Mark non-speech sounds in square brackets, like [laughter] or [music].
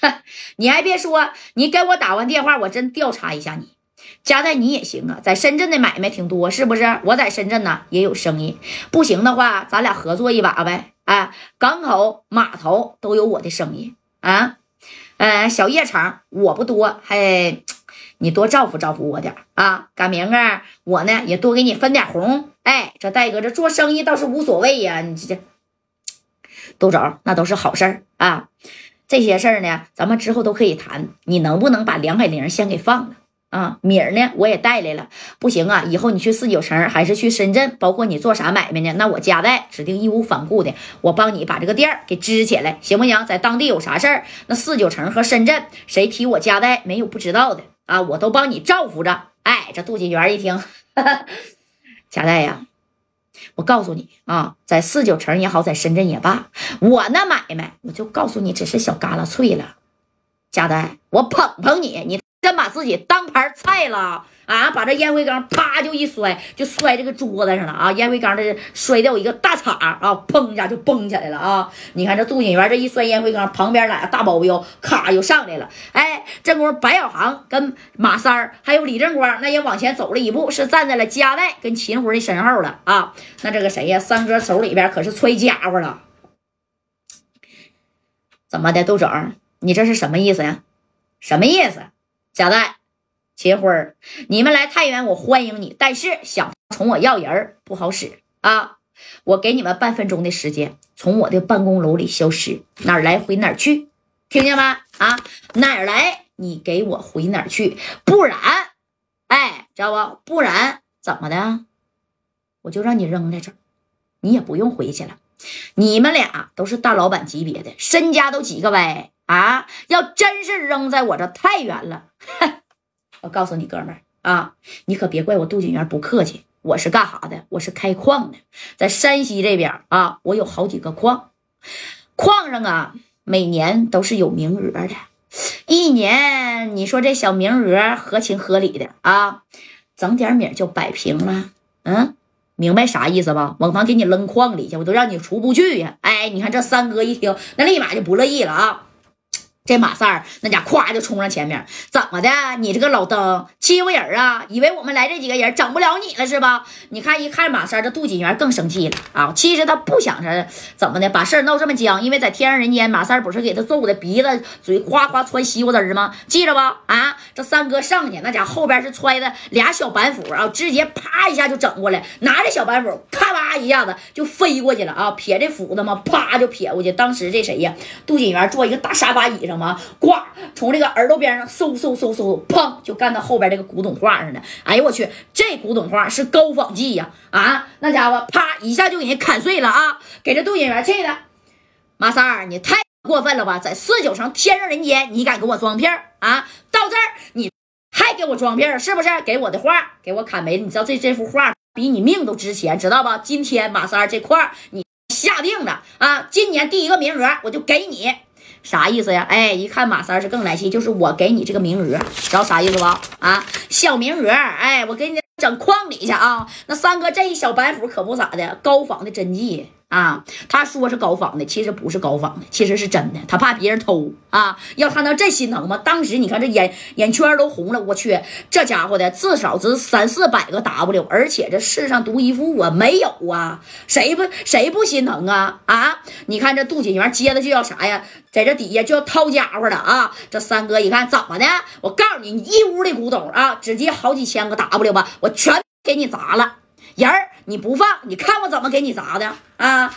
[laughs] 你还别说，你给我打完电话，我真调查一下你。加代你也行啊，在深圳的买卖挺多，是不是？我在深圳呢也有生意，不行的话，咱俩合作一把呗。啊，港口、码头都有我的生意啊。嗯，小夜场我不多，还你多照顾照顾我点啊。赶明儿我呢也多给你分点红。哎，这戴哥这做生意倒是无所谓呀，你这都走，那都是好事儿啊。这些事儿呢，咱们之后都可以谈。你能不能把梁海玲先给放了？啊，米儿呢？我也带来了。不行啊，以后你去四九城还是去深圳，包括你做啥买卖呢？那我家代指定义无反顾的，我帮你把这个店儿给支起来，行不行？在当地有啥事儿，那四九城和深圳谁提我家代，没有不知道的啊，我都帮你照顾着。哎，这杜锦元一听，[laughs] 家代呀，我告诉你啊，在四九城也好，在深圳也罢，我那买卖，我就告诉你，只是小旮旯脆了。贾丹，我捧捧你，你。真把自己当盘菜了啊！把这烟灰缸啪就一摔，就摔这个桌子上了啊！烟灰缸这摔掉一个大碴啊，砰一下就崩起来了啊！你看这杜锦元这一摔烟灰缸，旁边俩大保镖咔又上来了。哎，这功夫白小航跟马三儿还有李正光那也往前走了一步，是站在了加代跟秦辉的身后了啊！那这个谁呀？三哥手里边可是揣家伙了。怎么的，豆整？你这是什么意思呀？什么意思？贾代、秦辉儿，你们来太原，我欢迎你。但是想从我要人不好使啊！我给你们半分钟的时间，从我的办公楼里消失，哪儿来回哪儿去，听见没？啊，哪儿来你给我回哪儿去，不然，哎，知道不？不然怎么的？我就让你扔在这儿，你也不用回去了。你们俩都是大老板级别的，身家都几个呗。啊！要真是扔在我这太远了，[laughs] 我告诉你哥们儿啊，你可别怪我杜景元不客气。我是干啥的？我是开矿的，在山西这边啊，我有好几个矿，矿上啊，每年都是有名额的，一年你说这小名额合情合理的啊，整点米就摆平了。嗯，明白啥意思吧？往房给你扔矿里去，我都让你出不去呀！哎，你看这三哥一听，那立马就不乐意了啊。这马三儿那家咵就冲上前面，怎么的？你这个老登欺负人啊？以为我们来这几个人整不了你了是吧？你看一看马三，这杜锦元更生气了啊！其实他不想着怎么的，把事儿闹这么僵，因为在天上人间，马三不是给他揍的鼻子嘴哗哗窜西瓜汁吗？记着吧？啊，这三哥上去，那家后边是揣的俩小板斧啊，直接啪一下就整过来，拿着小板斧咔吧一下子就飞过去了啊！撇这斧子嘛，啪就撇过去。当时这谁呀？杜锦元坐一个大沙发椅上。什么呱，从这个耳朵边上嗖嗖嗖嗖，砰就干到后边这个古董画上了。哎呦我去，这古董画是高仿技呀！啊，那家伙啪一下就给人砍碎了啊！给这杜演员气的，马三儿你太过分了吧？在四九城天上人间，你敢给我装片啊？到这儿你还给我装片是不是？给我的画给我砍没了？你知道这这幅画比你命都值钱，知道吧？今天马三儿这块你下定了啊！今年第一个名额我就给你。啥意思呀？哎，一看马三是更来气，就是我给你这个名额，知道啥意思不？啊，小名额，哎，我给你整框里去啊。那三哥这一小板斧可不咋的，高仿的真迹。啊，他说是高仿的，其实不是高仿的，其实是真的。他怕别人偷啊，要他能这心疼吗？当时你看这眼眼圈都红了，我去，这家伙的至少值三四百个 W，而且这世上独一无二，没有啊，谁不谁不心疼啊？啊，你看这杜锦元接着就要啥呀，在这底下就要掏家伙了啊！这三哥一看怎么的？我告诉你，你一屋的古董啊，直接好几千个 W 吧，我全给你砸了。人儿你不放，你看我怎么给你砸的啊！